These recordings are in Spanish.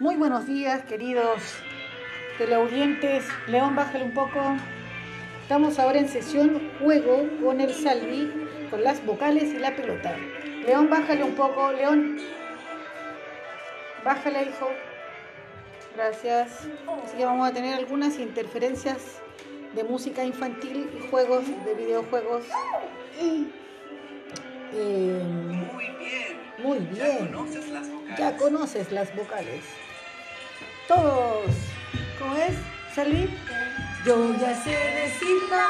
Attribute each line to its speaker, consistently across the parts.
Speaker 1: Muy buenos días, queridos teleaudientes. León, bájale un poco. Estamos ahora en sesión juego con el Salvi, con las vocales y la pelota. León, bájale un poco. León, bájale, hijo. Gracias. Así que vamos a tener algunas interferencias de música infantil y juegos de videojuegos. Eh, muy bien. Ya conoces las vocales. Todos. ¿Cómo es? ¿Salvi? Yo ya sé decirla.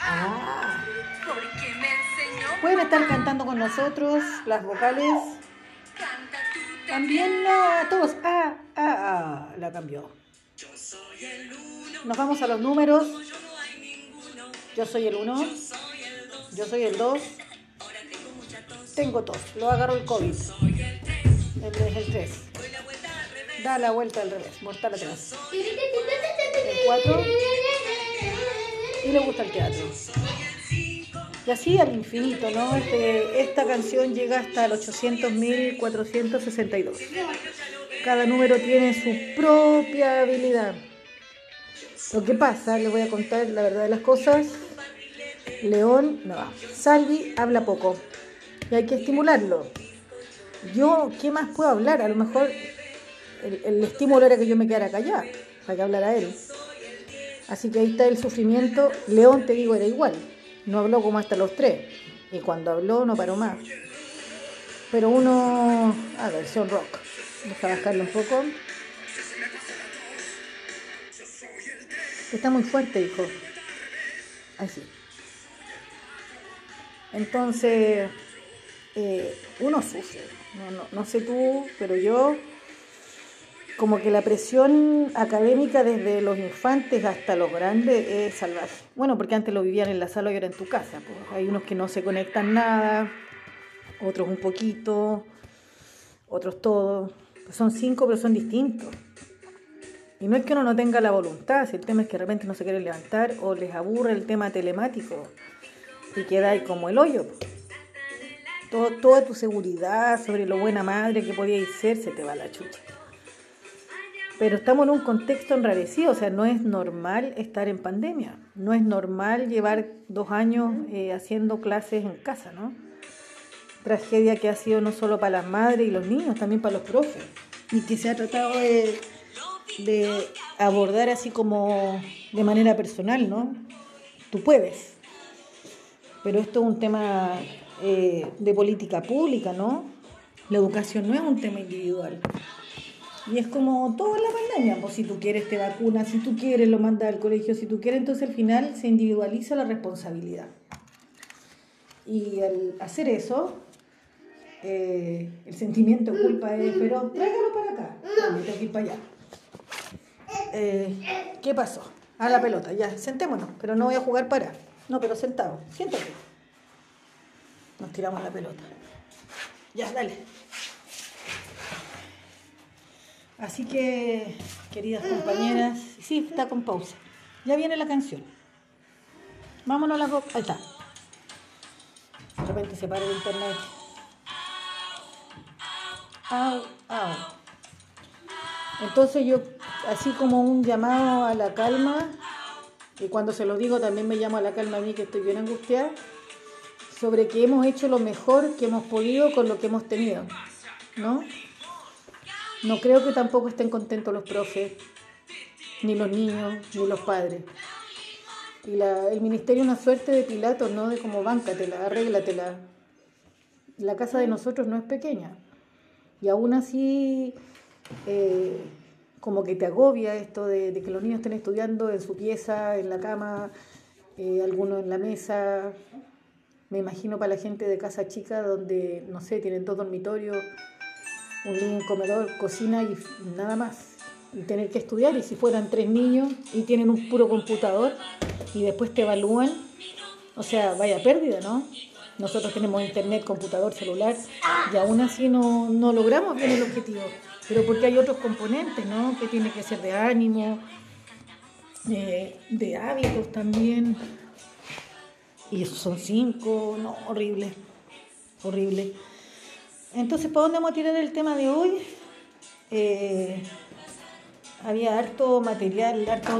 Speaker 1: Ah. Pueden estar cantando con nosotros las vocales. También la, todos. Ah, ah, ah. La cambió. Nos vamos a los números. Yo soy el 1. Yo soy el 2. Tengo tos. Lo agarro el COVID. El, el 3. Da la vuelta al revés. Mortal atrás. El 4. Y le gusta el teatro. Y así al infinito, ¿no? Este, esta canción llega hasta el 800.462. Cada número tiene su propia habilidad. Lo que pasa, les voy a contar la verdad de las cosas. León, no, Salvi habla poco y hay que estimularlo. Yo, ¿qué más puedo hablar? A lo mejor el, estímulo era que yo me quedara callada para que hablara él. Así que ahí está el sufrimiento. León, te digo, era igual. No habló como hasta los tres. Y cuando habló no paró más. Pero uno, a versión rock. Vamos a bajarlo un poco. Está muy fuerte, hijo. Así. Entonces, eh, uno sufre. No, no sé tú, pero yo, como que la presión académica desde los infantes hasta los grandes es salvaje. Bueno, porque antes lo vivían en la sala y ahora en tu casa. Pues. Hay unos que no se conectan nada, otros un poquito, otros todo. Son cinco, pero son distintos. Y no es que uno no tenga la voluntad, si el tema es que de repente no se quieren levantar o les aburre el tema telemático y queda ahí como el hoyo. Todo, toda tu seguridad sobre lo buena madre que podíais ser se te va la chucha. Pero estamos en un contexto enrarecido, o sea, no es normal estar en pandemia, no es normal llevar dos años eh, haciendo clases en casa, ¿no? Tragedia que ha sido no solo para las madres y los niños, también para los profes, y que se ha tratado de, abordar así como de manera personal, ¿no? Tú puedes, pero esto es un tema eh, de política pública, ¿no? La educación no es un tema individual. Y es como todo en la pandemia, pues si tú quieres te vacunas, si tú quieres lo mandas al colegio, si tú quieres, entonces al final se individualiza la responsabilidad. Y al hacer eso, eh, el sentimiento de culpa es, pero tráigalo para acá, no, tengo que ir para allá. Eh, ¿Qué pasó? A la pelota, ya, sentémonos, pero no voy a jugar para. No, pero sentado, siéntate. Nos tiramos la pelota. Ya, dale. Así que, queridas compañeras, sí, está con pausa. Ya viene la canción. Vámonos a la... Ahí está. De repente se para el internet. Au, au. Entonces yo, así como un llamado a la calma, y cuando se lo digo también me llamo a la calma a mí que estoy bien angustiada, sobre que hemos hecho lo mejor que hemos podido con lo que hemos tenido, ¿no? No creo que tampoco estén contentos los profes, ni los niños, ni los padres. Y la, el ministerio es una suerte de Pilato, ¿no? De como báncatela, arréglatela. La casa de nosotros no es pequeña. Y aún así, eh, como que te agobia esto de, que los niños estén estudiando en su pieza, en la cama, eh, algunos en la mesa. Me imagino para la gente de casa chica, donde, no sé, tienen dos dormitorios un living, comedor, cocina y nada más. Y tener que estudiar, y si fueran tres niños y tienen un puro computador y después te evalúan, o sea, vaya pérdida, ¿no? Nosotros tenemos internet, computador, celular y aún así no, no logramos bien el objetivo. Pero porque hay otros componentes, ¿no? Que tiene que ser de ánimo, de, de hábitos también. Y esos son cinco, no, horrible, horrible. Entonces, ¿para dónde vamos a tirar el tema de hoy? eh, había harto material, harto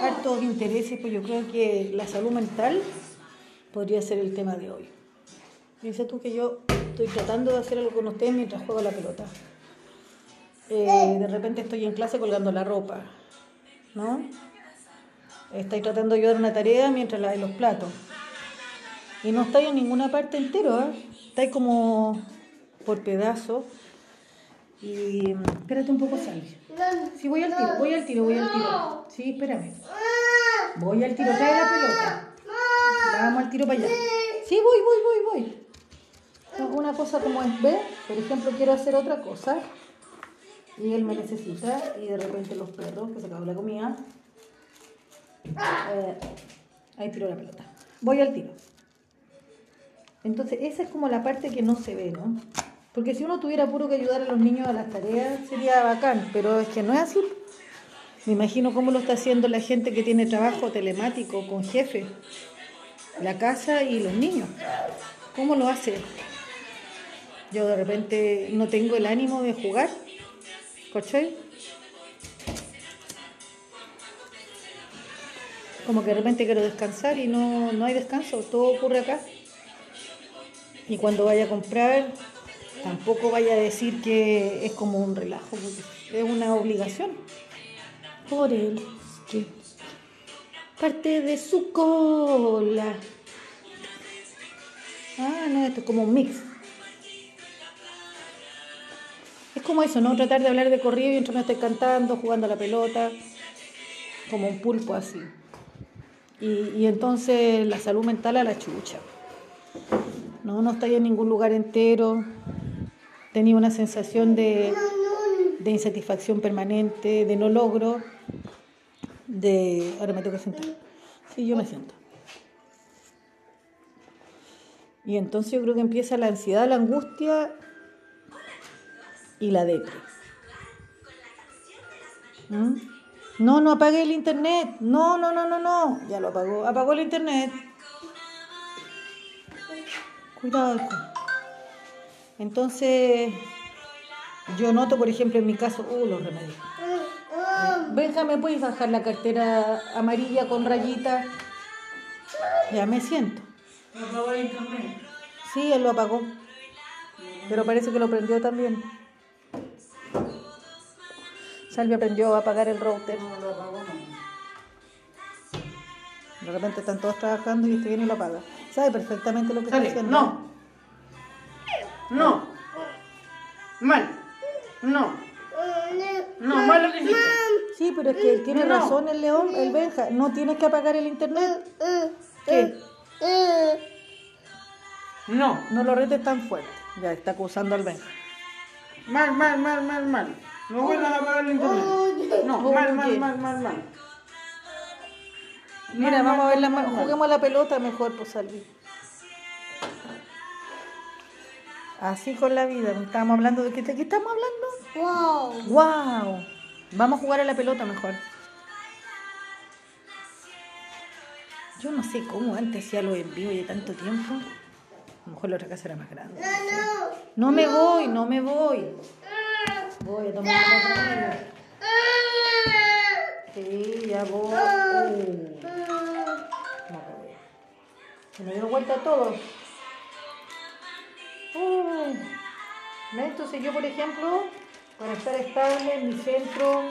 Speaker 1: hartos intereses, pues yo creo que la salud mental podría ser el tema de hoy. Dice tú que yo estoy tratando de hacer algo con ustedes mientras juego la pelota. Eh, de repente estoy en clase colgando la ropa, ¿no? Estoy tratando de ayudar una tarea mientras la de los platos. Y no estáis en ninguna parte entero, ¿eh? Estáis como por pedazos. Y espérate un poco, Salvi. Sí, voy al tiro, voy al tiro, voy al tiro. Sí, espérame. Voy al tiro, trae la pelota. Vamos al tiro para allá. Sí, voy, voy, voy, voy. Una cosa como es, ¿ve? Por ejemplo, quiero hacer otra cosa. Y él me necesita. Y de repente los perros, que se acabó la comida. Eh, ahí tiro la pelota. Voy al tiro. Entonces, esa es como la parte que no se ve, ¿no? Porque si uno tuviera puro que ayudar a los niños a las tareas, sería bacán, pero es que no es así. Me imagino cómo lo está haciendo la gente que tiene trabajo telemático con jefe, la casa y los niños. ¿Cómo lo hace? Yo de repente no tengo el ánimo de jugar, ¿cachai? Como que de repente quiero descansar y no, no hay descanso, todo ocurre acá. Y cuando vaya a comprar, tampoco vaya a decir que es como un relajo, porque es una obligación. Por él, que parte de su cola. Ah, no, esto es como un mix. Es como eso, ¿no? Tratar de hablar de corrido mientras me estoy cantando, jugando a la pelota, como un pulpo así. Y, y entonces la salud mental a la chucha. No, no estoy en ningún lugar entero. Tenía una sensación de, de insatisfacción permanente, de no logro, de... Ahora me tengo que sentar. Sí, yo me siento. Y entonces yo creo que empieza la ansiedad, la angustia y la depresión. ¿Mm? No, no apague el internet. No, no, no, no, no. Ya lo apagó. Apagó el internet. Cuidado. Entonces, yo noto, por ejemplo, en mi caso, uh, los remedios. Benja, ¿me puedes bajar la cartera amarilla con rayita? Ya me siento.
Speaker 2: ¿Apagó el internet?
Speaker 1: Sí, él lo apagó. Pero parece que lo prendió también. Salvi aprendió a apagar el router.
Speaker 2: No lo apagó, no.
Speaker 1: De repente están todos trabajando y este viene y lo apaga. Sabe perfectamente lo que está haciendo.
Speaker 2: no. No. Mal. No. No, mal lo que hiciste.
Speaker 1: Sí, pero es que él tiene
Speaker 2: No.
Speaker 1: razón el león, el Benja. No tienes que apagar el internet. ¿Qué?
Speaker 2: No.
Speaker 1: No lo retes tan fuerte. Ya está acusando al Benja.
Speaker 2: Mal, mal, mal, mal, mal. No vuelvas a apagar el internet. No, mal, mal, mal, mal, mal.
Speaker 1: Mira, vamos a ver la juguemos la pelota mejor, pues Salvi. Así con la vida. Estábamos hablando de qué, qué estamos hablando.
Speaker 3: Wow.
Speaker 1: Wow. Vamos a jugar a la pelota mejor. Yo no sé cómo antes hacía los en vivo y de tanto tiempo. A lo mejor la otra casa era más grande. No me voy, no me voy. Voy a tomar Sí, ya voy. Uh. Se me dio vuelta todo. Uh. ¿Ves? Entonces yo, por ejemplo, para estar estable en mi centro,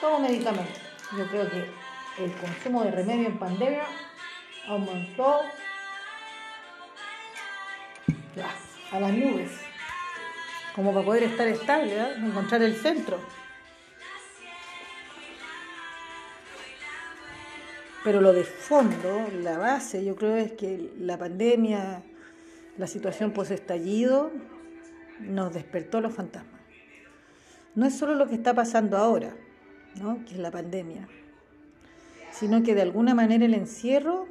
Speaker 1: tomo medicamentos. Yo creo que el consumo de remedio en pandemia aumentó a las nubes, como para poder estar estable, ¿eh? encontrar el centro. Pero lo de fondo, la base, yo creo es que la pandemia, la situación post-estallido, nos despertó los fantasmas. No es solo lo que está pasando ahora, ¿no? que es la pandemia, sino que de alguna manera el encierro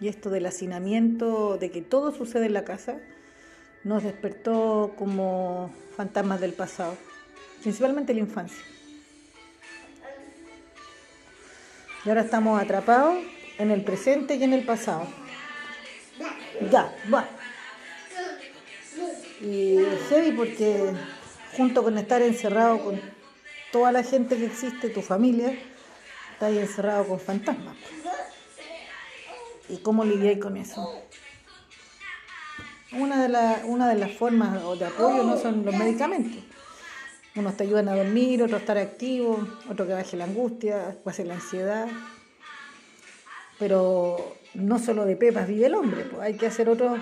Speaker 1: y esto del hacinamiento, de que todo sucede en la casa, nos despertó como fantasmas del pasado, principalmente la infancia. Y ahora estamos atrapados en el presente y en el pasado. Ya, va. Y heavy porque junto con estar encerrado con toda la gente que existe, tu familia, estás encerrado con fantasmas. ¿Y cómo lidiáis con eso? Una de, una de las formas de apoyo no son los medicamentos. Unos te ayudan a dormir, otros a estar activo, otro que baje la angustia, baje la ansiedad. Pero no solo de pepas vive el hombre, pues hay que hacer otros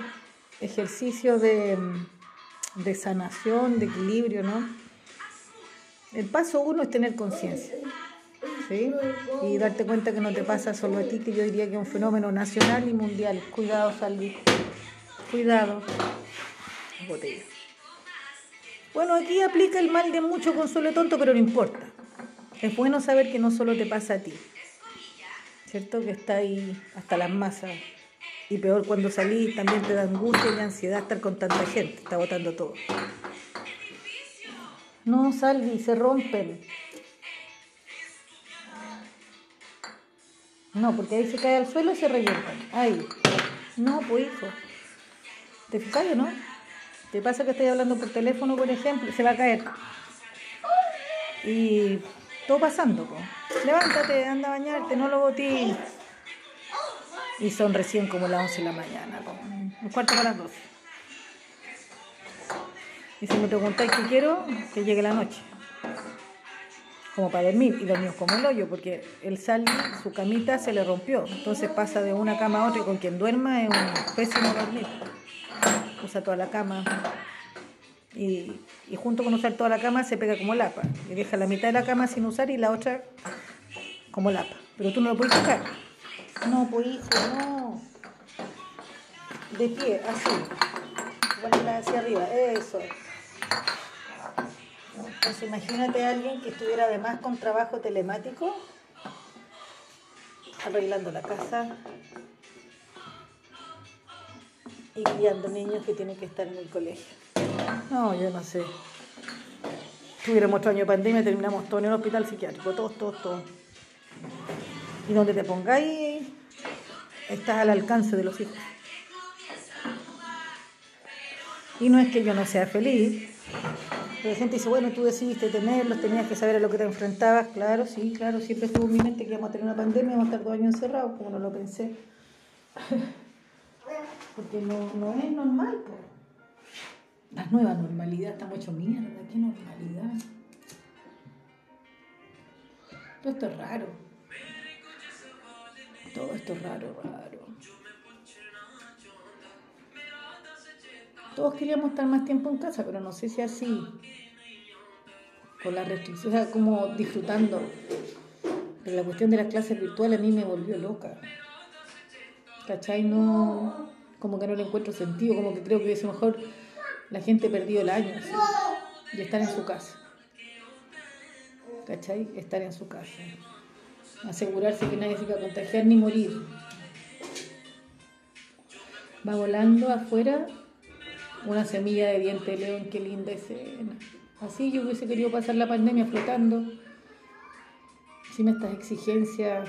Speaker 1: ejercicios de, de sanación, de equilibrio, ¿no? El paso uno es tener conciencia. ¿Sí? Y darte cuenta que no te pasa solo a ti, que yo diría que es un fenómeno nacional y mundial. Cuidado, Salvi. Cuidado. Botella. Bueno, aquí aplica el mal de mucho consuelo tonto, pero no importa. Es bueno saber que no solo te pasa a ti. ¿Cierto? Que está ahí hasta las masas. Y peor cuando salís, también te da angustia y ansiedad estar con tanta gente. Está botando todo. No, Salvi, se rompen. No, porque ahí se cae al suelo y se revientan. Ahí. No, pues hijo. ¿Te fijas no? ¿Te pasa que estoy hablando por teléfono, por ejemplo? Se va a caer. Y todo pasando, po. Levántate, anda a bañarte, no lo botí. Y son recién como las 11 de la mañana, un cuarto para las 12. Y si me preguntáis qué quiero, que llegue la noche. Como para dormir. Y dormimos como el hoyo, porque el sal, su camita se le rompió. Entonces pasa de una cama a otra y con quien duerma es un pésimo dormir usa toda la cama. Y, junto con usar toda la cama se pega como lapa. Y deja la mitad de la cama sin usar y la otra como lapa. Pero tú no lo puedes tocar. No, pues hijo, no. De pie, así. Vuelve hacia arriba, eso. Entonces imagínate a alguien que estuviera además con trabajo telemático, arreglando la casa, y guiando niños que tienen que estar en el colegio. No, yo no sé. Tuviéramos otro año de pandemia, terminamos todo en el hospital psiquiátrico, todos, todos, todos. Y donde te pongáis, estás al alcance de los hijos. Y no es que yo no sea feliz, la gente dice, bueno, tú decidiste tenerlos, tenías que saber a lo que te enfrentabas. Claro, sí, claro, siempre estuvo en mi mente que íbamos a tener una pandemia, íbamos a estar dos años encerrados, como no lo pensé porque no, no es normal. pues. La nueva normalidad está mucho mierda, qué normalidad. Todo esto es raro. Todo esto es raro, raro. Todos queríamos estar más tiempo en casa, pero no sé si así. Con la restricción, o sea, como disfrutando. Pero la cuestión de las clases virtuales a mí me volvió loca. ¿Cachai? No como que no le encuentro sentido, como que creo que hubiese mejor la gente perdido el año y estar en su casa. ¿Cachai? Estar en su casa. Asegurarse que nadie se va a contagiar ni morir. Va volando afuera una semilla de diente de león, qué linda escena. Así yo hubiese querido pasar la pandemia flotando, sin estas exigencias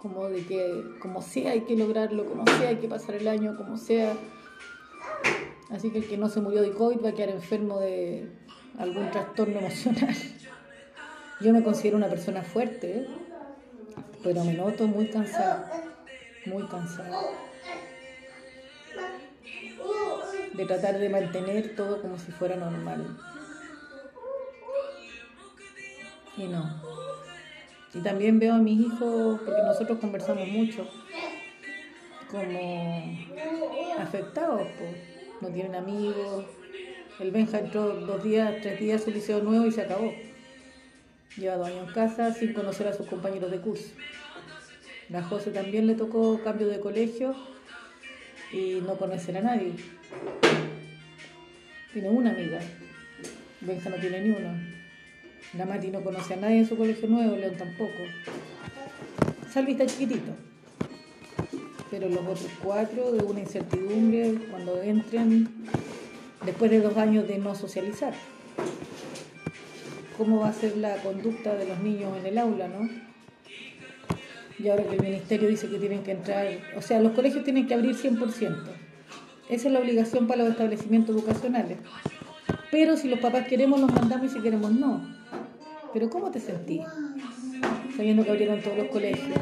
Speaker 1: como de que como sea hay que lograrlo, como sea hay que pasar el año, como sea. Así que el que no se murió de COVID va a quedar enfermo de algún trastorno emocional. Yo me considero una persona fuerte, pero me noto muy cansada, muy cansada. De tratar de mantener todo como si fuera normal. Y no. Y también veo a mis hijos, porque nosotros conversamos mucho, como afectados, pues. no tienen amigos. El Benja entró dos días, tres días a su liceo nuevo y se acabó. Lleva dos años en casa sin conocer a sus compañeros de curso. La José también le tocó cambio de colegio y no conocer a nadie. Tiene una amiga. Benja no tiene ni una. La Mati no conoce a nadie en su colegio nuevo, León tampoco. Salvi está chiquitito. Pero los otros cuatro, de una incertidumbre, cuando entren, después de dos años de no socializar. ¿Cómo va a ser la conducta de los niños en el aula, no? Y ahora que el ministerio dice que tienen que entrar, o sea, los colegios tienen que abrir 100%. Esa es la obligación para los establecimientos educacionales. Pero si los papás queremos, los mandamos y si queremos, no. Pero ¿cómo te sentís? Sabiendo que abrieron todos los colegios.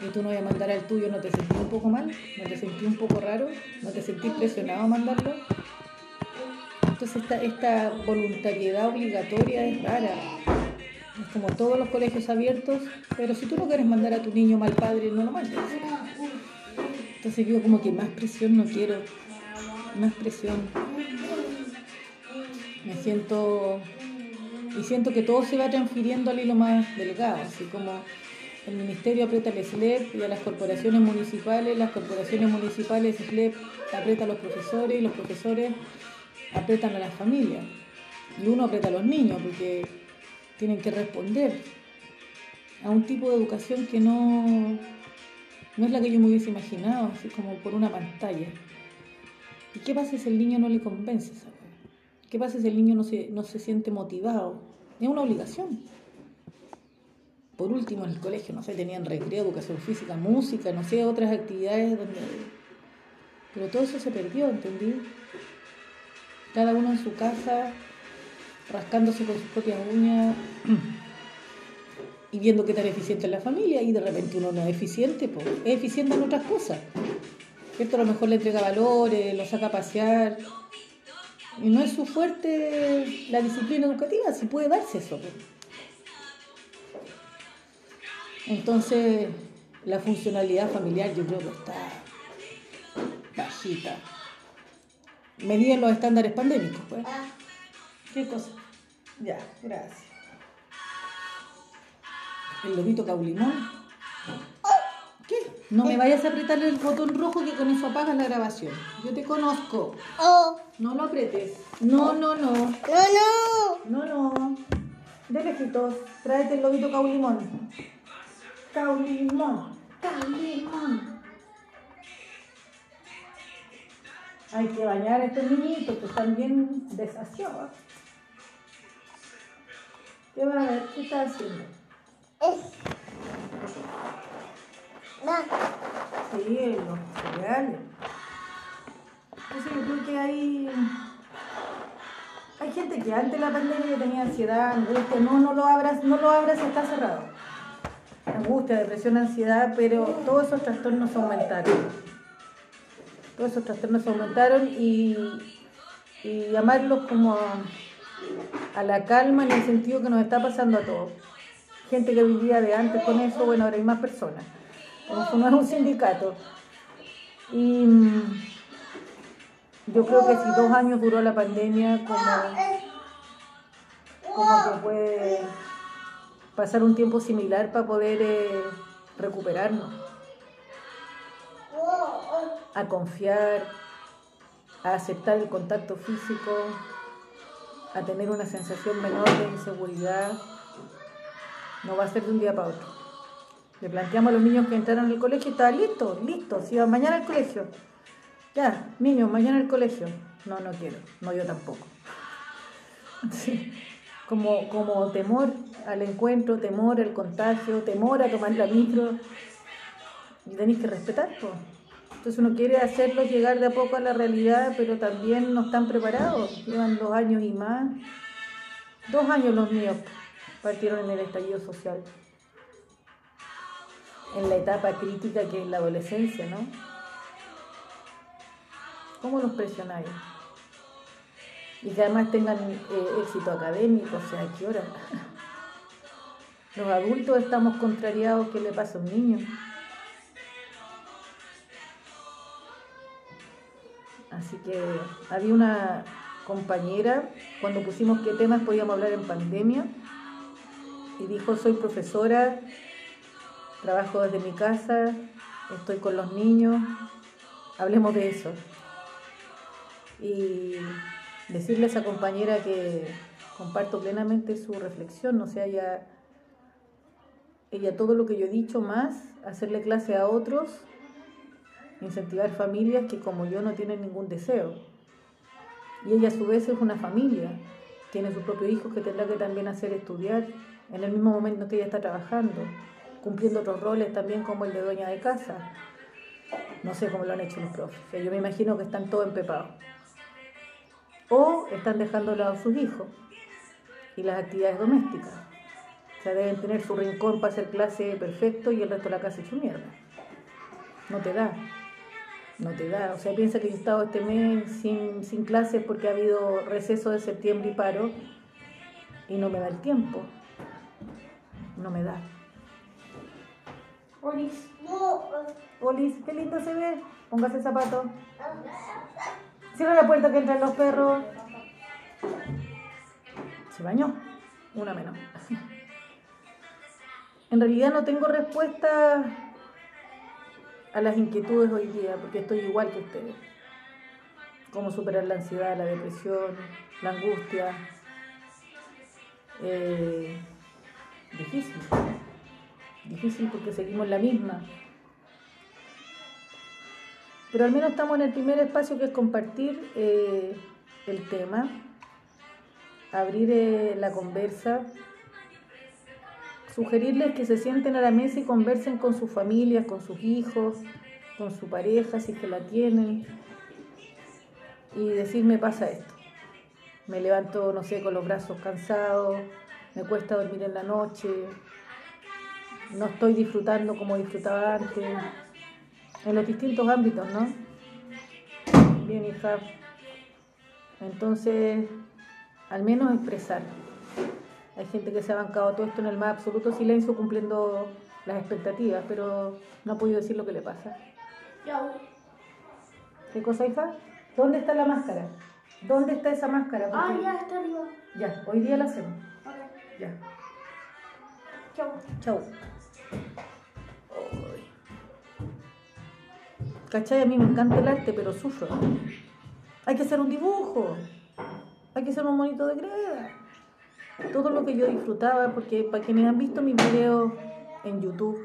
Speaker 1: Y tú no vas a mandar al tuyo, ¿no te sentís un poco mal? ¿No te sentís un poco raro? ¿No te sentís presionado a mandarlo? Entonces esta, esta voluntariedad obligatoria es rara. Es como todos los colegios abiertos, pero si tú no quieres mandar a tu niño mal padre, no lo mandes. Entonces yo como que más presión no quiero, más presión. Me siento, y siento que todo se va transfiriendo al hilo más delgado, así como el ministerio aprieta el SLEP y a las corporaciones municipales, las corporaciones municipales SLEP aprieta a los profesores y los profesores apretan a las familias. Y uno aprieta a los niños porque tienen que responder a un tipo de educación que no, no es la que yo me hubiese imaginado, así como por una pantalla. ¿Y qué pasa si el niño no le convence esa ¿Qué pasa si el niño no se, no se siente motivado? Es una obligación. Por último, en el colegio, no sé, tenían recreo, educación física, música, no sé, otras actividades donde... Pero todo eso se perdió, ¿entendí? Cada uno en su casa, rascándose con sus propias uñas y viendo qué tan eficiente es la familia y de repente uno no es eficiente, pues es eficiente en otras cosas. ¿Cierto? A lo mejor le entrega valores, lo saca a pasear. Y no es su fuerte la disciplina educativa, si puede darse eso. Entonces, la funcionalidad familiar yo creo que está bajita. Medían los estándares pandémicos, pues. ¿Qué cosa? Ya, gracias el lobito caulimón. No me vayas a apretar el botón rojo que con eso apagas la grabación. Yo te conozco.
Speaker 3: Oh.
Speaker 1: No lo apretes. No, no, no.
Speaker 3: No, no.
Speaker 1: No, no. De lejitos, tráete el lobito caulimón. Caulimón. Caulimón. Hay que bañar a estos niñitos que están bien desasiados. ¿Qué va a ver? ¿Qué está haciendo? Sí, los cereales. Entonces yo creo que hay, hay gente que antes de la pandemia tenía ansiedad, angustia, no, no lo abras, no lo abras, está cerrado. Angustia, depresión, ansiedad, pero todos esos trastornos aumentaron. Todos esos trastornos aumentaron y, y llamarlos como a la calma en el sentido que nos está pasando a todos gente que vivía de antes con eso, bueno, ahora hay más personas. No es un sindicato. Y mm, yo creo que si dos años duró la pandemia, como, como que puede pasar un tiempo similar para poder eh, recuperarnos, a confiar, a aceptar el contacto físico, a tener una sensación menor de inseguridad no va a ser de un día para otro. Le planteamos a los niños que entraran al colegio y estaba listo, listo. Si iban mañana al colegio. Ya, niños, mañana al colegio. No, no quiero. No, yo tampoco. Como, como temor al encuentro, temor al contagio, temor a tomar la micro. Y tenéis que respetar, pues. Entonces uno quiere hacerlos llegar de a poco a la realidad, pero también no están preparados. Llevan dos años y más. Dos años los míos partieron en el estallido social, en la etapa crítica que es la adolescencia, ¿no? ¿Cómo los presionáis? Y que además tengan eh, éxito académico, o sea, ¿a qué hora? Los adultos estamos contrariados, ¿qué le pasa a un niño? Así que había una compañera, cuando pusimos qué temas podíamos hablar en pandemia, y dijo, soy profesora, trabajo desde mi casa, estoy con los niños, hablemos de eso. Y decirle a esa compañera que comparto plenamente su reflexión, o sea, ella, ella todo lo que yo he dicho más, hacerle clase a otros, incentivar familias que como yo no tienen ningún deseo. Y ella a su vez es una familia, tiene sus propios hijos que tendrá que también hacer estudiar en el mismo momento que ella está trabajando, cumpliendo otros roles también como el de dueña de casa. No sé cómo lo han hecho los profes. Yo me imagino que están todos empepados. O están dejando de lado a sus hijos y las actividades domésticas. O sea, deben tener su rincón para hacer clase perfecto y el resto de la casa hecho mierda. No te da. No te da. O sea, piensa que yo he estado este mes sin, sin clases porque ha habido receso de septiembre y paro y no me da el tiempo. No me da. Olis. Olis, qué lindo se ve. Póngase el zapato. Cierra la puerta que entran los perros. Se bañó. Una menos. En realidad no tengo respuesta a las inquietudes hoy día, porque estoy igual que ustedes. Cómo superar la ansiedad, la depresión, la angustia. Eh, difícil. Difícil porque seguimos la misma. Pero al menos estamos en el primer espacio que es compartir eh, el tema, abrir eh, la conversa, sugerirles que se sienten a la mesa y conversen con sus familias, con sus hijos, con su pareja, si es que la tienen, y decir, me pasa esto. Me levanto, no sé, con los brazos cansados, me cuesta dormir en la noche, no estoy disfrutando como disfrutaba antes, en los distintos ámbitos, ¿no? Bien, hija. Entonces, al menos expresar. Hay gente que se ha bancado todo esto en el más absoluto silencio cumpliendo las expectativas, pero no ha podido decir lo que le pasa. ¿Qué cosa, hija? ¿Dónde está la máscara? ¿Dónde está esa máscara?
Speaker 3: Ah, ya está arriba.
Speaker 1: Ya, hoy día la hacemos.
Speaker 3: Okay.
Speaker 1: Ya.
Speaker 3: Chau.
Speaker 1: Chau. ¿Cachai? A mí me encanta el arte, pero sufro. Hay que hacer un dibujo. Hay que hacer un monito de greda. Todo lo que yo disfrutaba, porque para quienes han visto mis videos en YouTube,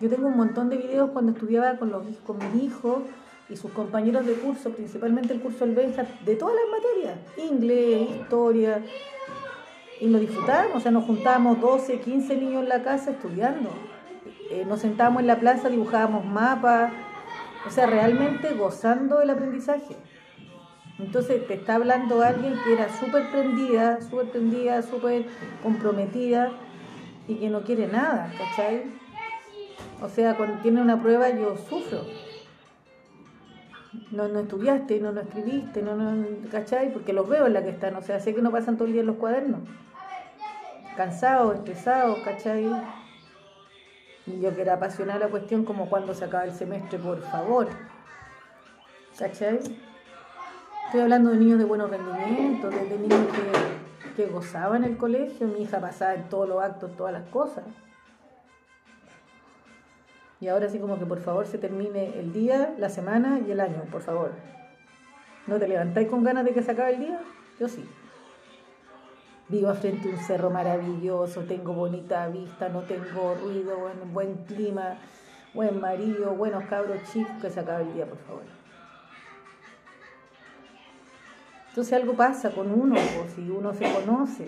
Speaker 1: yo tengo un montón de videos cuando estudiaba con, los, con mis hijos y sus compañeros de curso, principalmente el curso del Benja, de todas las materias, inglés, historia, y lo disfrutábamos, o sea, nos juntábamos 12, 15 niños en la casa estudiando. Eh, nos sentábamos en la plaza, dibujábamos mapas, o sea, realmente gozando del aprendizaje. Entonces te está hablando alguien que era súper prendida, súper prendida, súper comprometida y que no quiere nada, ¿cachai? O sea, cuando tiene una prueba yo sufro. No, no estudiaste, no, no escribiste, no, no, ¿cachai? Porque los veo en la que están, o sea, sé que no pasan todo el día en los cuadernos. Cansados, estresados, ¿cachai? Y yo que era apasionada la cuestión como cuando se acaba el semestre, por favor. ¿Cachai? Estoy hablando de niños de buenos rendimientos, de, niños que, que gozaban el colegio. Mi hija pasaba en todos los actos, todas las cosas. Y ahora sí como que por favor se termine el día, la semana y el año, por favor. ¿No te levantáis con ganas de que se acabe el día? Yo sí. Vivo frente a un cerro maravilloso, tengo bonita vista, no tengo ruido, buen, clima, buen marido, buenos cabros chicos, que se acabe el día, por favor. Entonces algo pasa con uno, o si uno se conoce,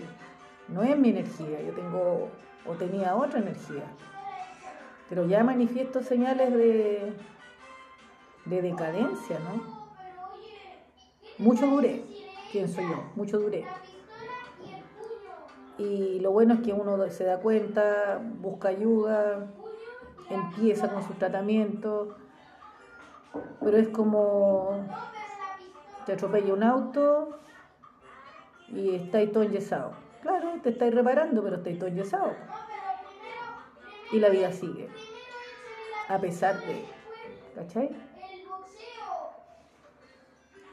Speaker 1: no es mi energía, yo tengo o tenía otra energía, pero ya manifiesto señales de, de decadencia, ¿no? Mucho duré, pienso yo, mucho duré. Y lo bueno es que uno se da cuenta, busca ayuda, empieza con su tratamiento, pero es como te atropella un auto y estáis todo enyesado. Claro, te estáis reparando, pero estáis todo enyesado. Y la vida sigue, a pesar de, ¿cachai?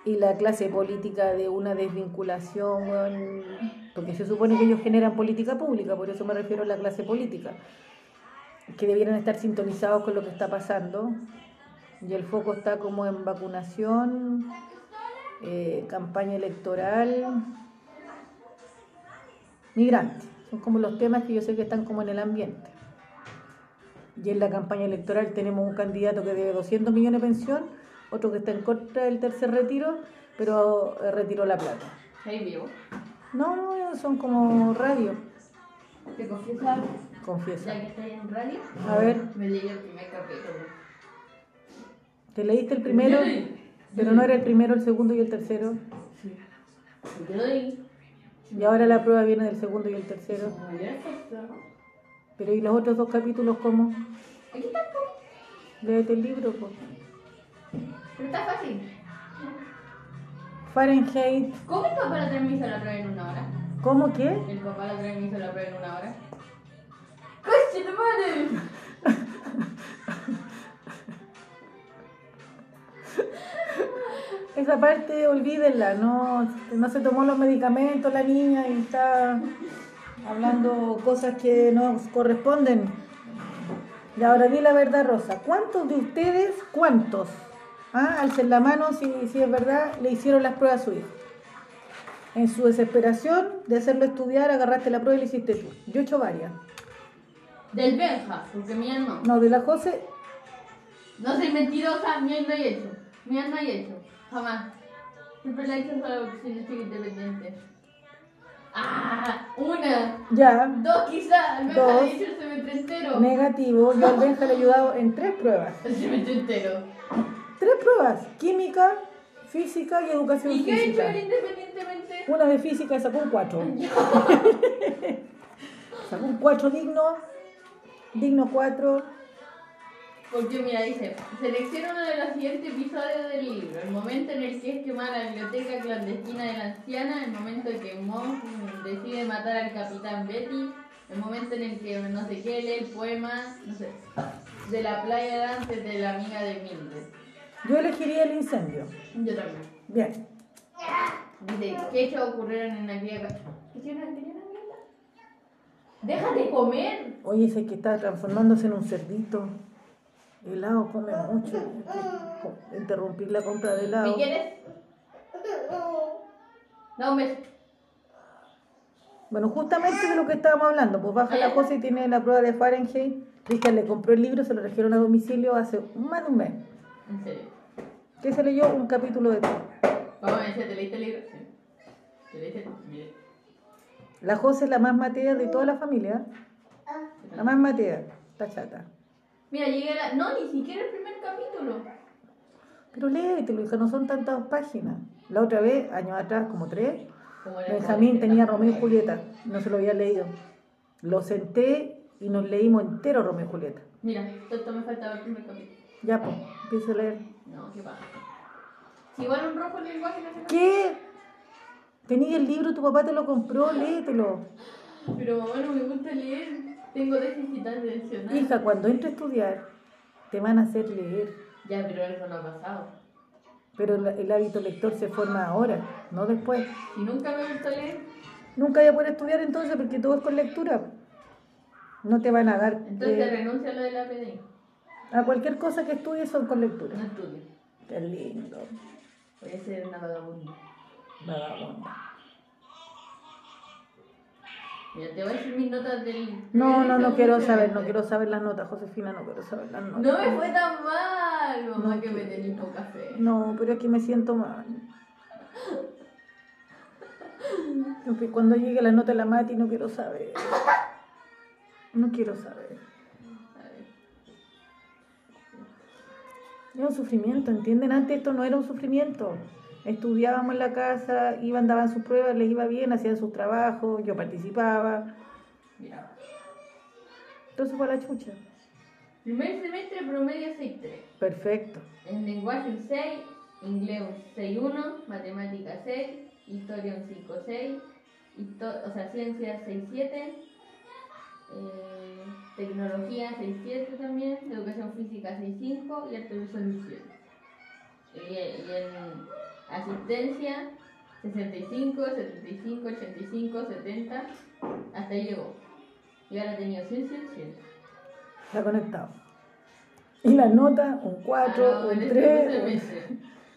Speaker 1: Y la clase política de una desvinculación, porque se supone que ellos generan política pública, por eso me refiero a la clase política, que debieran estar sintonizados con lo que está pasando. Y el foco está como en vacunación, eh, campaña electoral, migrantes. Son como los temas que yo sé que están como en el ambiente. Y en la campaña electoral tenemos un candidato que debe 200 millones de pensión, otro que está en contra del tercer retiro, pero eh, retiró la plata.
Speaker 4: ¿Ahí vivo?
Speaker 1: No, no, son como radio.
Speaker 4: ¿Te confieso algo?
Speaker 1: Confiesa.
Speaker 4: Ya que estoy en radio,
Speaker 1: A ver,
Speaker 4: me leí el primer capítulo.
Speaker 1: ¿Te leíste el primero?
Speaker 4: Leí.
Speaker 1: Pero no era el primero, el segundo y el tercero.
Speaker 4: Sí. Yo leí.
Speaker 1: Y ahora la prueba viene del segundo y el tercero. Pero ¿y los otros dos capítulos cómo?
Speaker 4: Aquí está.
Speaker 1: Léete el libro, pues.
Speaker 4: Pero está fácil.
Speaker 1: Fahrenheit.
Speaker 4: ¿Cómo el papá la me hizo la prueba en una hora?
Speaker 1: ¿Cómo qué?
Speaker 4: El papá la me hizo la prueba en una hora. ¡Coche de madre!
Speaker 1: Esa parte olvídenla, no, no se tomó los medicamentos la niña y está hablando cosas que no corresponden. Y ahora di la verdad, Rosa. ¿Cuántos de ustedes, cuántos, ah, alcen la mano si, si es verdad, le hicieron las pruebas a su hijo? En su desesperación de hacerlo estudiar, agarraste la prueba y le hiciste tú. Yo he hecho varias.
Speaker 4: Del Benja, porque mía no.
Speaker 1: No, de la José,
Speaker 4: No soy mentirosa, mía no he hecho. Mía no he hecho. Jamás. Siempre la he hecho solo porque soy estoy independiente. Ah, una.
Speaker 1: ya,
Speaker 4: Dos quizás. El Benja
Speaker 1: Dos.
Speaker 4: le hecho el semestre entero.
Speaker 1: negativo. Yo al Benja le he ayudado en tres pruebas.
Speaker 4: El semestre entero.
Speaker 1: Tres pruebas, química, física y educación
Speaker 4: ¿Y qué he hecho
Speaker 1: física.
Speaker 4: independientemente?
Speaker 1: Una de física sacó un 4. sacó un 4 digno. Digno 4.
Speaker 4: Porque mira, dice, selecciona uno de los siguientes episodios del libro. El momento en el que es quemada la biblioteca clandestina de la anciana, el momento en que Monk decide matar al capitán Betty, el momento en el que no sé qué lee el poema, no sé, de la playa antes de la amiga de Mildred.
Speaker 1: Yo elegiría el incendio.
Speaker 4: Yo también.
Speaker 1: Bien.
Speaker 4: Dice, ¿qué hechos ocurrieron en aquella... ¿Qué hicieron en aquella Navidad? ¡Deja de comer!
Speaker 1: Oye, ese que está transformándose en un cerdito. Helado come mucho. Interrumpir la compra de helado.
Speaker 4: ¿Me quieres? No, beso.
Speaker 1: Bueno, justamente de lo que estábamos hablando, pues baja la cosa y tiene la prueba de Fahrenheit. Cristian le compró el libro, se lo trajeron a domicilio hace más de un mes.
Speaker 4: En serio.
Speaker 1: ¿Qué se leyó? Un capítulo de todo.
Speaker 4: Vamos a decir, ¿te leíste el libro? Sí. ¿Te leíste? Mire.
Speaker 1: La José es la más matea de toda la familia. La más matea. Está chata.
Speaker 4: Mira, llegué a la... No, ni siquiera el primer capítulo.
Speaker 1: Pero léetelo, hija, no son tantas páginas. La otra vez, años atrás, como tres, Benjamín tenía Romeo y Julieta. No se lo había leído. Lo senté y nos leímos entero Romeo y Julieta.
Speaker 4: Mira, esto me faltaba el primer capítulo.
Speaker 1: Ya, pues, empieza a leer.
Speaker 4: No, qué pasa. Si igual un rojo el lenguaje no se
Speaker 1: ¿Qué? Tenía el libro, tu papá te lo compró, léetelo.
Speaker 4: Pero mamá no me gusta leer. Tengo déficit atencional.
Speaker 1: Hija, cuando entres a estudiar, te van a hacer leer.
Speaker 4: Ya, pero eso no ha pasado.
Speaker 1: Pero el, el hábito lector se forma ahora, no después.
Speaker 4: Si nunca me gusta leer,
Speaker 1: Nunca voy a poder estudiar entonces porque todo es con lectura. No te van a dar.
Speaker 4: entonces
Speaker 1: eh,
Speaker 4: renuncia a lo de la PDI.
Speaker 1: A cualquier cosa que estudies son con lectura.
Speaker 4: No estudio.
Speaker 1: Qué lindo.
Speaker 4: Voy a ser una vagabunda.
Speaker 1: Vagabunda.
Speaker 4: Mira, te voy a decir mis notas del.
Speaker 1: No, no, no quiero saber, no quiero saber las notas, Josefina, no quiero saber las notas.
Speaker 4: No me fue tan mal, mamá,
Speaker 1: No
Speaker 4: que me tenéis poca fe.
Speaker 1: No, pero es que me siento mal. Cuando llegue la nota de la Mati no quiero saber. No quiero saber. Es un sufrimiento, ¿entienden? Antes esto no era un sufrimiento. Estudiábamos en la casa, iban, daban sus pruebas, les iba bien, hacían sus trabajos, yo participaba.
Speaker 4: Mira.
Speaker 1: Entonces fue a la chucha.
Speaker 4: Primer semestre promedio 6.3.
Speaker 1: Perfecto.
Speaker 4: En lenguaje un 6, inglés un 6.1, matemática 6, historia un 5.6, histo- o sea, ciencias 6.7, eh, tecnología 6.7 también, educación física 6.5 y arte visual un 7. Y, y en asistencia 65, 75, 85, 70, hasta ahí llegó. Y ahora he tenido 100, 100, 100.
Speaker 1: Está conectado. Y la nota, un 4,
Speaker 4: Ah, no,
Speaker 1: un
Speaker 4: en este
Speaker 1: 3.
Speaker 4: semestre.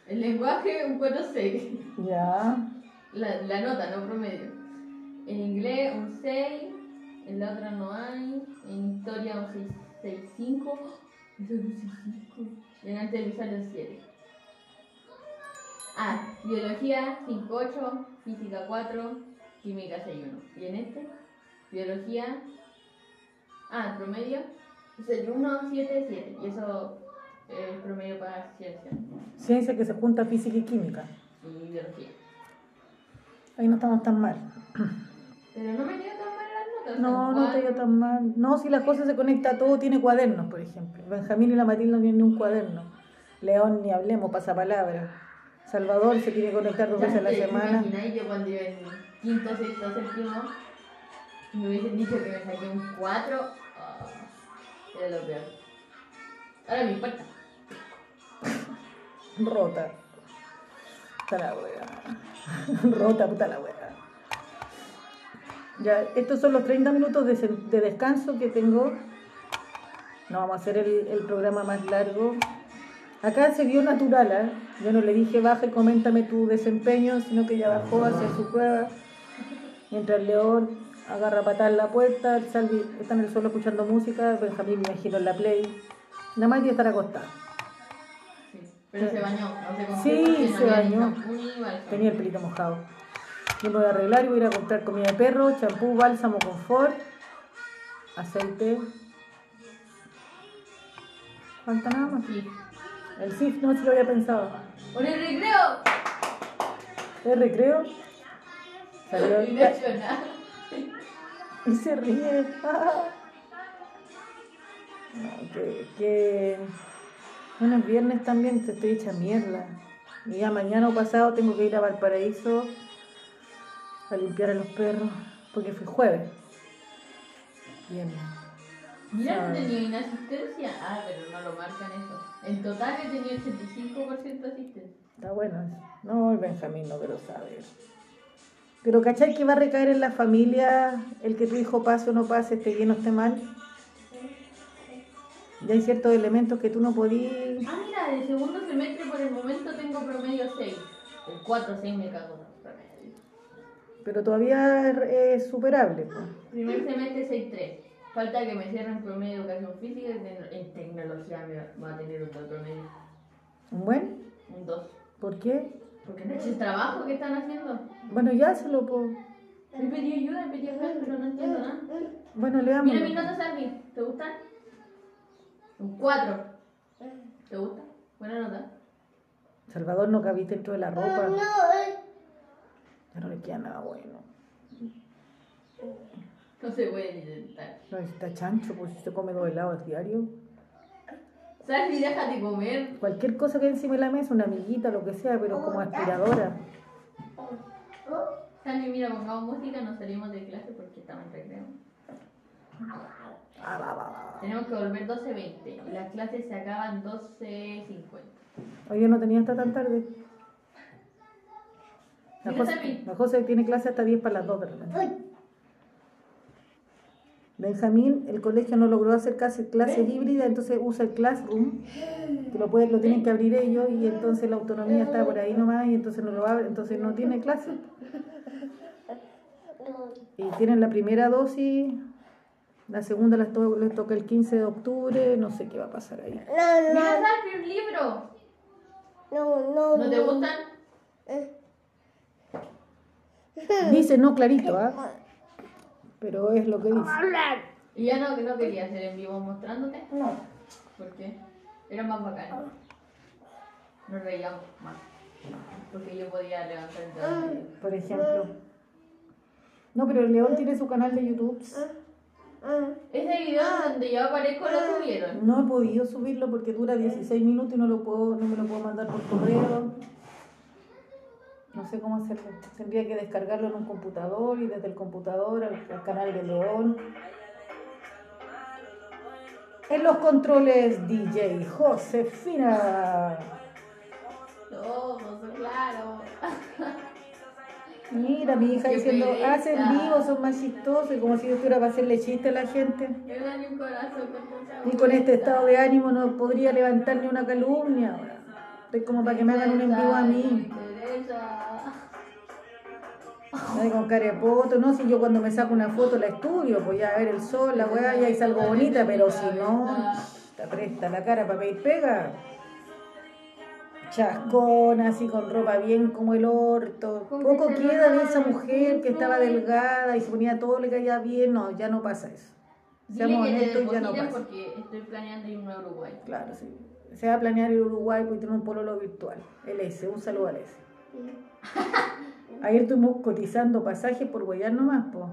Speaker 4: El lenguaje un 4.6.
Speaker 1: Ya.
Speaker 4: La, la nota, no promedio. En inglés un 6, en la otra no hay, en historia un 6, 6 5, eso es un 6, 5, y en arte visual un 7. Ah, biología 5, 8, física 4, química 6, 1. Y en este, biología, ah, promedio, 6, 1, 7, 7. Y eso el promedio para ciencia
Speaker 1: Ciencia que se junta física y química.
Speaker 4: y biología.
Speaker 1: Ahí no estamos tan mal.
Speaker 4: Pero no me quedo tan las.
Speaker 1: No, no te
Speaker 4: cuatro.
Speaker 1: tan mal. No, si la cosa se conecta a todo, tiene cuadernos, por ejemplo. Benjamín y la Matilde no tienen ni un cuaderno. León ni hablemos, pasapalabra. Salvador se tiene que conectar dos veces a la
Speaker 4: ¿Te
Speaker 1: semana.
Speaker 4: imaginas yo cuando iba en quinto, sexto, séptimo me hubiesen dicho que me saqué un 4? era lo peor. Ahora me importa.
Speaker 1: Rota. Puta la wea. Rota, puta la wea. Ya, estos son los 30 minutos de, de descanso que tengo. No vamos a hacer el, el programa más largo. Acá se vio natural, ¿eh? Yo no le dije baja y coméntame tu desempeño, sino que ella bajó a hacer su prueba. Mientras el León agarra a patar la puerta, el Salvi está en el suelo escuchando música, Benjamín me imagino en la play. Nada más que estar acostada.
Speaker 4: Sí. Pero se bañó, no sé cómo.
Speaker 1: Sí, se bañó. Tenía el pelito mojado. Yo me voy a arreglar y voy a ir a comprar comida de perro, champú, bálsamo, confort, aceite. ¿Falta nada más?
Speaker 4: Sí.
Speaker 1: El SIF no se lo había pensado.
Speaker 4: ¡Por el recreo!
Speaker 1: ¿El recreo? Salió y se ríe. No, que, que... Bueno, es viernes también, te estoy hecha mierda. Y ya mañana o pasado tengo que ir a Valparaíso a limpiar a los perros, porque fue jueves. Viernes.
Speaker 4: Mira,
Speaker 1: Ah.
Speaker 4: no tenía inasistencia. Ah, pero no lo marcan eso. En total he tenido 85% de asistencia.
Speaker 1: Está bueno eso. No, el Benjamín no quiero saber. Pero ¿cachai que va a recaer en la familia el que tu hijo pase o no pase, esté bien o esté mal? Ya hay ciertos elementos que tú no podías...
Speaker 4: Ah, mira, de segundo semestre por el momento tengo promedio 6. El 4 6 me cago.
Speaker 1: Pero todavía es, es superable. pues.
Speaker 4: Primer semestre 6-3. Falta que me cierren promedio de educación física y en tecnología me va- a tener un buen promedio.
Speaker 1: ¿Un buen?
Speaker 4: Un 2.
Speaker 1: ¿Por qué?
Speaker 4: Porque no es el trabajo que están haciendo.
Speaker 1: Bueno, ya se lo puedo...
Speaker 4: Me pedí ayuda, me pedí ayuda, pero no entiendo nada.
Speaker 1: Bueno, leamos.
Speaker 4: Mira mis notas, Salvi. ¿Te gustan? Un 4. ¿Te gusta? Buena nota.
Speaker 1: Salvador no cabiste dentro de la ropa. Ya no le queda nada bueno.
Speaker 4: No se puede intentar.
Speaker 1: No, está chancho, pues si se come dos helados diario.
Speaker 4: Salvi, déjate comer.
Speaker 1: Cualquier cosa que hay encima de la mesa, una amiguita, lo que sea, pero como aspiradora.
Speaker 4: Salvi, mira, pongamos música, nos salimos de clase porque estamos en recreo.
Speaker 1: Ah, va, va, va.
Speaker 4: Tenemos que volver 12.20 y las clases se acaban 12.50.
Speaker 1: Hoy día no tenía hasta tan tarde. La José,
Speaker 4: Sammy.
Speaker 1: la José tiene clase hasta 10 para las 2 de la mañana. Benjamín, el colegio no logró hacer clase, clase híbrida, entonces usa el Classroom, que lo, pueden, lo tienen que abrir ellos y entonces la autonomía está por ahí nomás y entonces no lo abre, entonces no tiene clase. Y tienen la primera dosis, la segunda les, to- les toca el 15 de octubre, no sé qué va a pasar ahí.
Speaker 4: Mira, Salvi, un libro. ¿No te gustan?
Speaker 1: Dice no clarito, ¿ah? Pero es lo que dice.
Speaker 4: Y ya no, no quería hacer en vivo mostrándote.
Speaker 1: No.
Speaker 4: ¿Por qué? Era más bacán. Nos reíamos más. Porque yo podía levantar el dedo.
Speaker 1: Por ejemplo. No, pero el León tiene su canal de YouTube.
Speaker 4: Ese video donde yo aparezco lo subieron.
Speaker 1: No he podido subirlo porque dura 16 minutos y no lo puedo, no me lo puedo mandar por correo. No sé cómo hacerlo. Tendría que descargarlo en un computador y desde el computador al, al canal de León. En los controles DJ Josefina.
Speaker 4: Todo, claro.
Speaker 1: Mira, mi hija
Speaker 4: Qué
Speaker 1: diciendo,
Speaker 4: pereza.
Speaker 1: hacen vivo, son más chistosos, y como si yo estuviera para hacerle chiste a la gente.
Speaker 4: Un corazón con
Speaker 1: Y con este estado de ánimo no podría levantar ni una calumnia. Estoy como para que me hagan un en vivo a mí. Ay, con carepoto, no, si yo cuando me saco una foto la estudio, pues ya a ver el sol, la weá, y ahí salgo bonita, pero si no, te presta la cara para pedir pega. Chascona, así con ropa bien como el orto. Poco queda de esa mujer que estaba delgada y se ponía todo, le caía bien. No, ya no pasa eso.
Speaker 4: Dile
Speaker 1: Seamos
Speaker 4: que
Speaker 1: honestos, ya no pasa.
Speaker 4: porque estoy planeando irme a Uruguay.
Speaker 1: Claro, sí. se va a planear el Uruguay porque tiene un pololo virtual. El S, un saludo al S. Ayer estuvimos cotizando pasajes por Guayar nomás, po.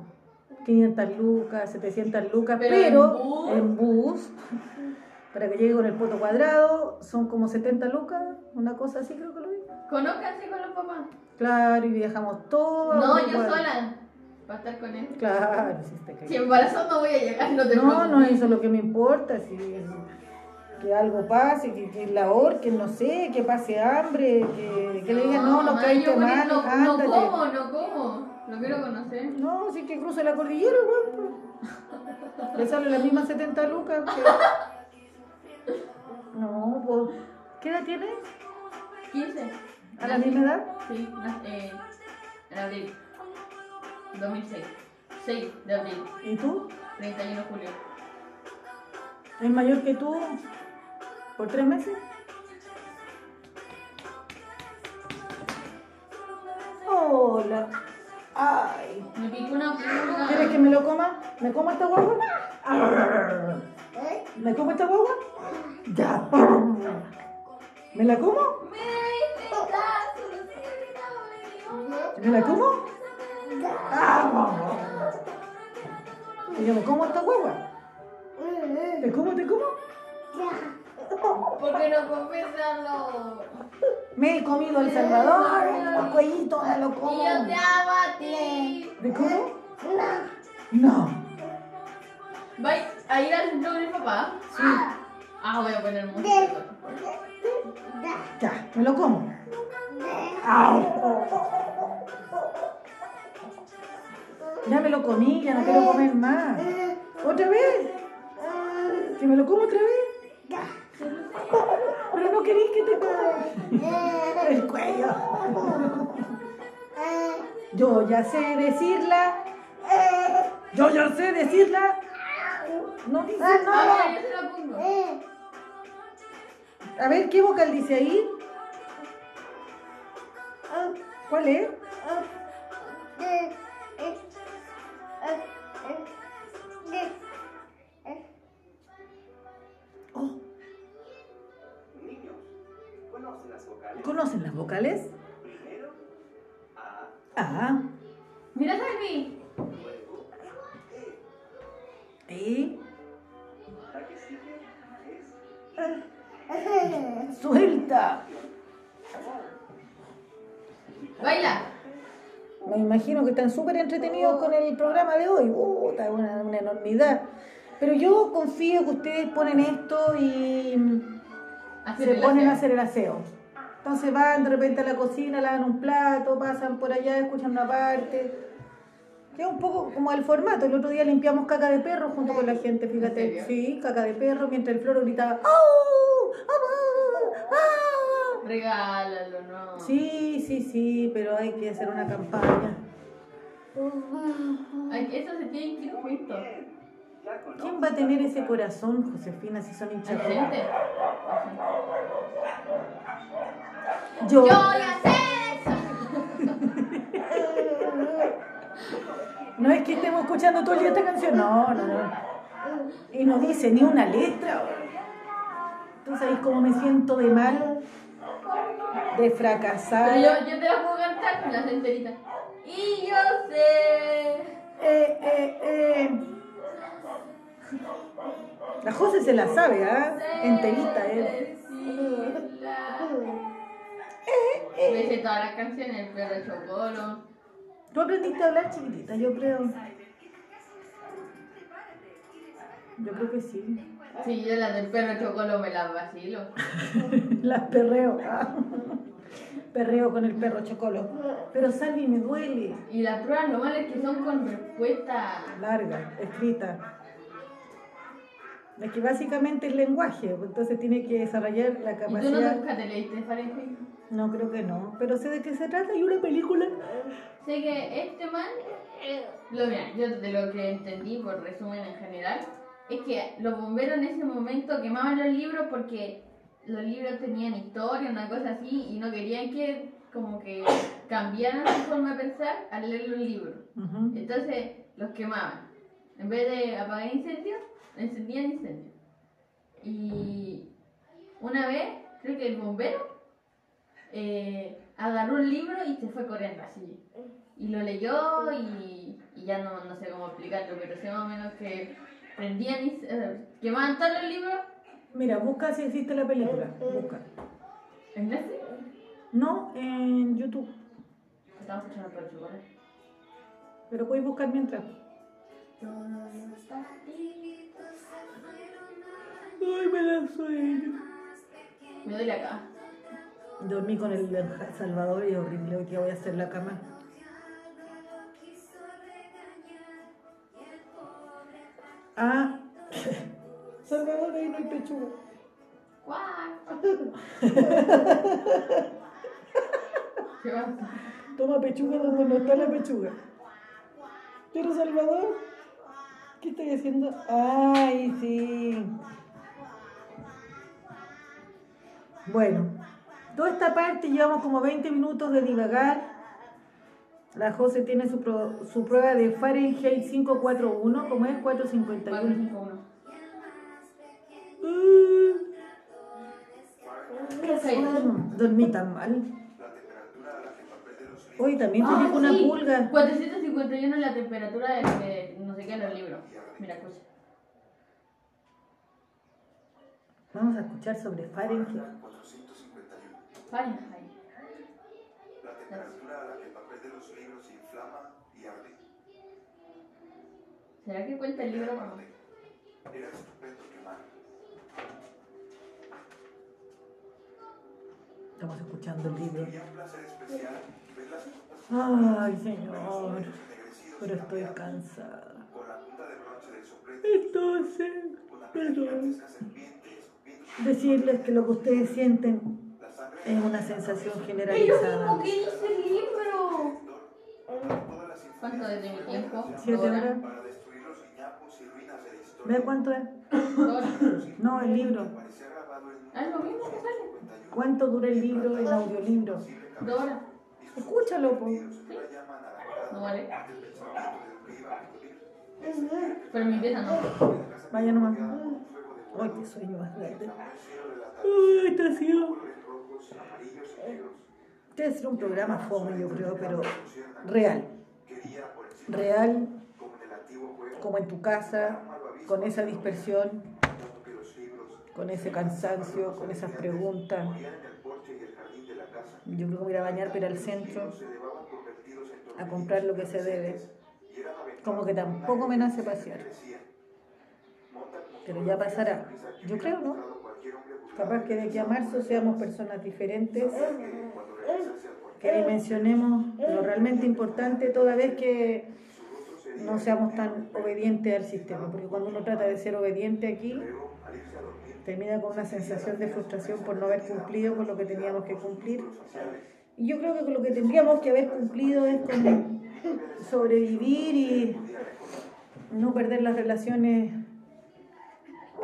Speaker 1: 500 lucas, 700 lucas,
Speaker 4: Pero
Speaker 1: pero,
Speaker 4: en
Speaker 1: en bus, para que llegue con el poto cuadrado, son como 70 lucas, una cosa así creo que lo vi.
Speaker 4: Conózcanse con los papás.
Speaker 1: Claro, y viajamos todos.
Speaker 4: No, yo sola. Para estar con él.
Speaker 1: Claro, sí, está
Speaker 4: Si
Speaker 1: claro.
Speaker 4: embarazada no voy a llegar, no te
Speaker 1: No,
Speaker 4: preocupes.
Speaker 1: no, eso es lo que me importa, si que algo pase, que, que la que no sé, que pase hambre, que, que le digan, no, no caíste mal,
Speaker 4: no, no como, no como. Lo quiero conocer.
Speaker 1: No, sí que cruce la cordillera, weón. pues. Le sale las mismas 70 lucas. que- No, pues. ¿Qué edad tienes?
Speaker 4: 15.
Speaker 1: ¿A la misma edad?
Speaker 4: Sí, eh, en abril. 2006. 6 de abril.
Speaker 1: ¿Y tú?
Speaker 4: 31 de julio.
Speaker 1: ¿Es mayor que tú por tres meses? Hola. Ay.
Speaker 4: Me picó una pulga.
Speaker 1: ¿Quieres que me lo coma? ¿Me como esta guagua? ¿Me como esta guagua? Ya. ¿Me la como? ¿Me la como? Ah. ¿Y yo me como esta guagua? ¿Te como, te como?
Speaker 4: ¿Por qué no confesarlo?
Speaker 1: Me he comido El Salvador, el cuellito, me lo
Speaker 4: Y
Speaker 1: como.
Speaker 4: yo te amo a ti.
Speaker 1: ¿Me como? No.
Speaker 4: ¿Vais a ir al centro con el papá?
Speaker 1: Sí.
Speaker 4: Ah, voy a poner música.
Speaker 1: Ya, me lo como. Au. Ya me lo comí, ya no quiero comer más. ¿Otra vez? ¿Que me lo como otra vez? Ya sé decirla. Yo ya sé decirla. No dice
Speaker 4: Ah,
Speaker 1: nada. A ver, ¿qué vocal dice ahí? ¿Cuál es? Oh,
Speaker 5: ¿conocen las vocales? Que
Speaker 1: están súper entretenidos con el programa de hoy. Uh, está una, una enormidad. Pero yo confío que ustedes ponen esto y se ponen a hacer el aseo. Entonces van de repente a la cocina, lavan un plato, pasan por allá, escuchan una parte. Que es un poco como el formato. El otro día limpiamos caca de perro junto con la gente, fíjate. Sí, caca de perro, mientras el floro gritaba ¡Oh! ¡Ah! ¡Ah!
Speaker 4: Regálalo, no.
Speaker 1: Sí, sí, sí, pero hay que hacer una campaña.
Speaker 4: Eso se tiene que ir
Speaker 5: conocen
Speaker 1: ¿Quién va a tener ese corazón, Josefina, si son hinchas? Yo.
Speaker 4: Yo ya.
Speaker 1: No es que estemos escuchando todo el día esta canción, no, no, no. Y no dice ni una letra. ¿Tú sabes cómo me siento de mal? De fracasar.
Speaker 4: Pero yo, yo te la puedo cantar con la centerita. Y yo sé.
Speaker 1: Eh, eh, eh. La José se la sabe, ¿ah? Enterita, ¿eh?
Speaker 4: Me sé todas las canciones, el perro chocolo.
Speaker 1: Tú aprendiste a hablar chiquitita, yo creo. Yo creo que sí.
Speaker 4: Sí, yo las del perro chocolo me las vacilo.
Speaker 1: Las perreo. Perreo con el perro chocolo. Pero Salvi me duele.
Speaker 4: Y las pruebas lo malo es que son con respuesta.
Speaker 1: Larga, escrita. Es que básicamente es lenguaje, entonces tiene que desarrollar la
Speaker 4: ¿Y tú no
Speaker 1: capacidad.
Speaker 4: nunca te leíste Fahrenheit?
Speaker 1: No, creo que no. Pero sé de qué se trata. Hay una película.
Speaker 4: Sé que este man, lo, mira, yo de lo que entendí por resumen en general, es que los bomberos en ese momento quemaban los libros porque los libros tenían historia, una cosa así, y no querían que como que cambiaran su forma de pensar al leer los libros.
Speaker 1: Ujú.
Speaker 4: Entonces los quemaban. En vez de apagar incendios, encendían incendios. Y una vez, creo que el bombero eh, agarró un libro y se fue corriendo así. Y lo leyó y, y ya no, no sé cómo explicarlo, pero sé más o menos que prendían eh, quemaban todos los libros
Speaker 1: Mira, busca si existe la película. Busca.
Speaker 4: en Netflix.
Speaker 1: No, en YouTube.
Speaker 4: Estamos escuchando por el chocolate.
Speaker 1: Pero puedes buscar mientras. Ay, me da sueño.
Speaker 4: Me duele acá.
Speaker 1: Dormí con el Salvador y horrible. Hoy día voy a hacer la cama. Ah, Salvador, ahí no hay pechuga.
Speaker 4: ¡Guau! ¿Qué pasa?
Speaker 1: Toma pechuga donde no está la pechuga. Pero Salvador, ¿qué estoy haciendo? Ay, sí. Bueno, toda esta parte llevamos como 20 minutos de divagar. La José tiene su, pro- su prueba de Fahrenheit 541, como es 451. Dormí tan mal. Hoy también te dijo una
Speaker 4: Ah, sí.
Speaker 1: pulga.
Speaker 4: 451 es la temperatura de, de no sé qué en los libros. Mira, escucha.
Speaker 1: Vamos a escuchar sobre Fahrenheit.
Speaker 5: 451.
Speaker 4: Fahrenheit.
Speaker 5: La temperatura a la que el papel de los libros se inflama y arde.
Speaker 4: ¿Será que cuenta el libro?
Speaker 5: Era estupendo
Speaker 1: Estamos escuchando el libro. Ay, señor. Pero estoy cansada.
Speaker 5: de
Speaker 1: Entonces, perdón. Decirles que lo que ustedes sienten es una sensación
Speaker 4: ¡Es lo
Speaker 1: generalizada.
Speaker 4: mismo que dice el libro! ¿Cuánto desde mi tiempo?
Speaker 1: ¿Siete horas?
Speaker 5: de.
Speaker 1: ¿Ve cuánto es? No, el libro.
Speaker 4: Ah, es lo mismo que sale.
Speaker 5: 51.
Speaker 1: ¿Cuánto dura el libro en audiolibro?
Speaker 4: Dos horas.
Speaker 1: Escúchalo, po.
Speaker 4: No vale. Pero mi pieza no.
Speaker 1: Vaya nomás. Ay, qué sueño más grande. Ay,
Speaker 5: amarillos y negros.
Speaker 1: Debe ser un programa fome, yo creo, pero real. Real,
Speaker 5: como en
Speaker 1: tu casa, con esa dispersión,
Speaker 5: tanto que los libros
Speaker 1: con ese cansancio, con esas preguntas.
Speaker 5: el el.
Speaker 1: Yo creo que voy a bañar, pero al centro, a comprar lo que se debe. Como que tampoco me nace pasear. Pero ya pasará. Yo creo, ¿no? Capaz que de aquí a marzo seamos personas diferentes, que dimensionemos lo realmente importante toda vez que no seamos tan obedientes al sistema. Porque cuando uno trata de ser obediente aquí, Termina con una sensación de frustración por no haber cumplido con lo que teníamos que cumplir. Y yo creo que con lo que tendríamos que haber cumplido es con sobrevivir y no perder las relaciones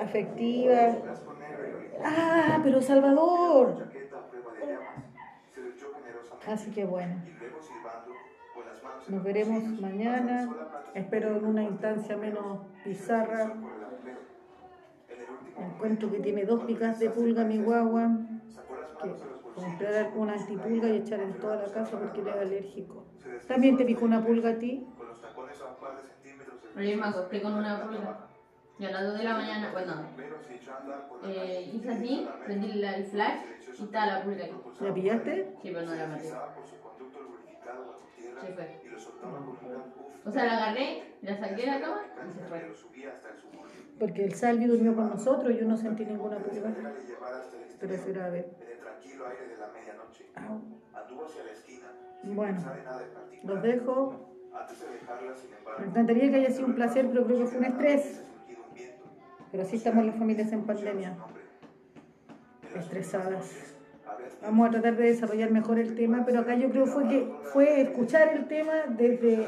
Speaker 1: afectivas. Ah, pero Salvador. Así que bueno, nos veremos mañana. Espero en una instancia menos pizarra.
Speaker 5: por el agujero. En el último
Speaker 1: Encuentro que tiene dos picas de pulga mi guagua. Que comprar una antipulga y echar en toda la casa porque él es alérgico. También te picó una pulga a ti.
Speaker 5: con los tacones a un par de centímetros del
Speaker 4: Pero yo me acosté con una pulga. Y a las 2 de la mañana, bueno, eh, hice así, prendí el flash y estaba la pulga ahí.
Speaker 1: ¿La pillaste?
Speaker 4: Sí, pero no la maté. Se fue.
Speaker 5: y lo soltaba con un gran puff
Speaker 4: O sea, la agarré, la saqué de la cama y se fue.
Speaker 5: lo subía hasta el suburbio.
Speaker 1: Porque el Salvi durmió con nosotros y yo no sentí ninguna
Speaker 5: el
Speaker 1: Pero era grave.
Speaker 5: en el tranquilo aire de la medianoche.
Speaker 1: Au.
Speaker 5: Anduvo hacia la esquina, sin
Speaker 1: Bueno, los dejo.
Speaker 5: Antes de dejarla, sin embargo,
Speaker 1: Me encantaría que haya sido un placer, pero creo que fue un estrés. Pero así estamos las familias en pandemia, estresadas. Vamos a tratar de desarrollar mejor el tema, pero acá yo creo fue que fue escuchar el tema desde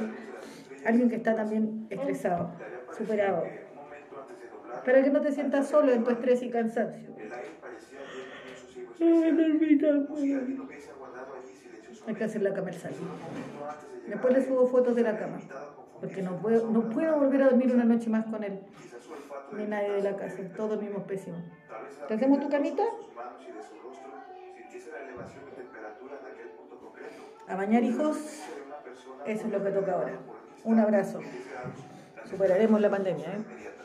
Speaker 1: alguien que está también estresado, superado, para que no te sientas solo en tu estrés y cansancio.
Speaker 5: silenciosamente Hay que hacer la cama el sábado. Después le subo fotos de la cama. Porque no puedo, no puedo volver a dormir una noche más con él. Ni nadie de la casa. Todos dormimos pésimo. ¿Te hacemos tu camita?
Speaker 1: La elevación de temperatura en aquel punto concreto.
Speaker 5: A bañar hijos. Eso es lo que toca ahora. Un abrazo. Superaremos la pandemia, ¿eh?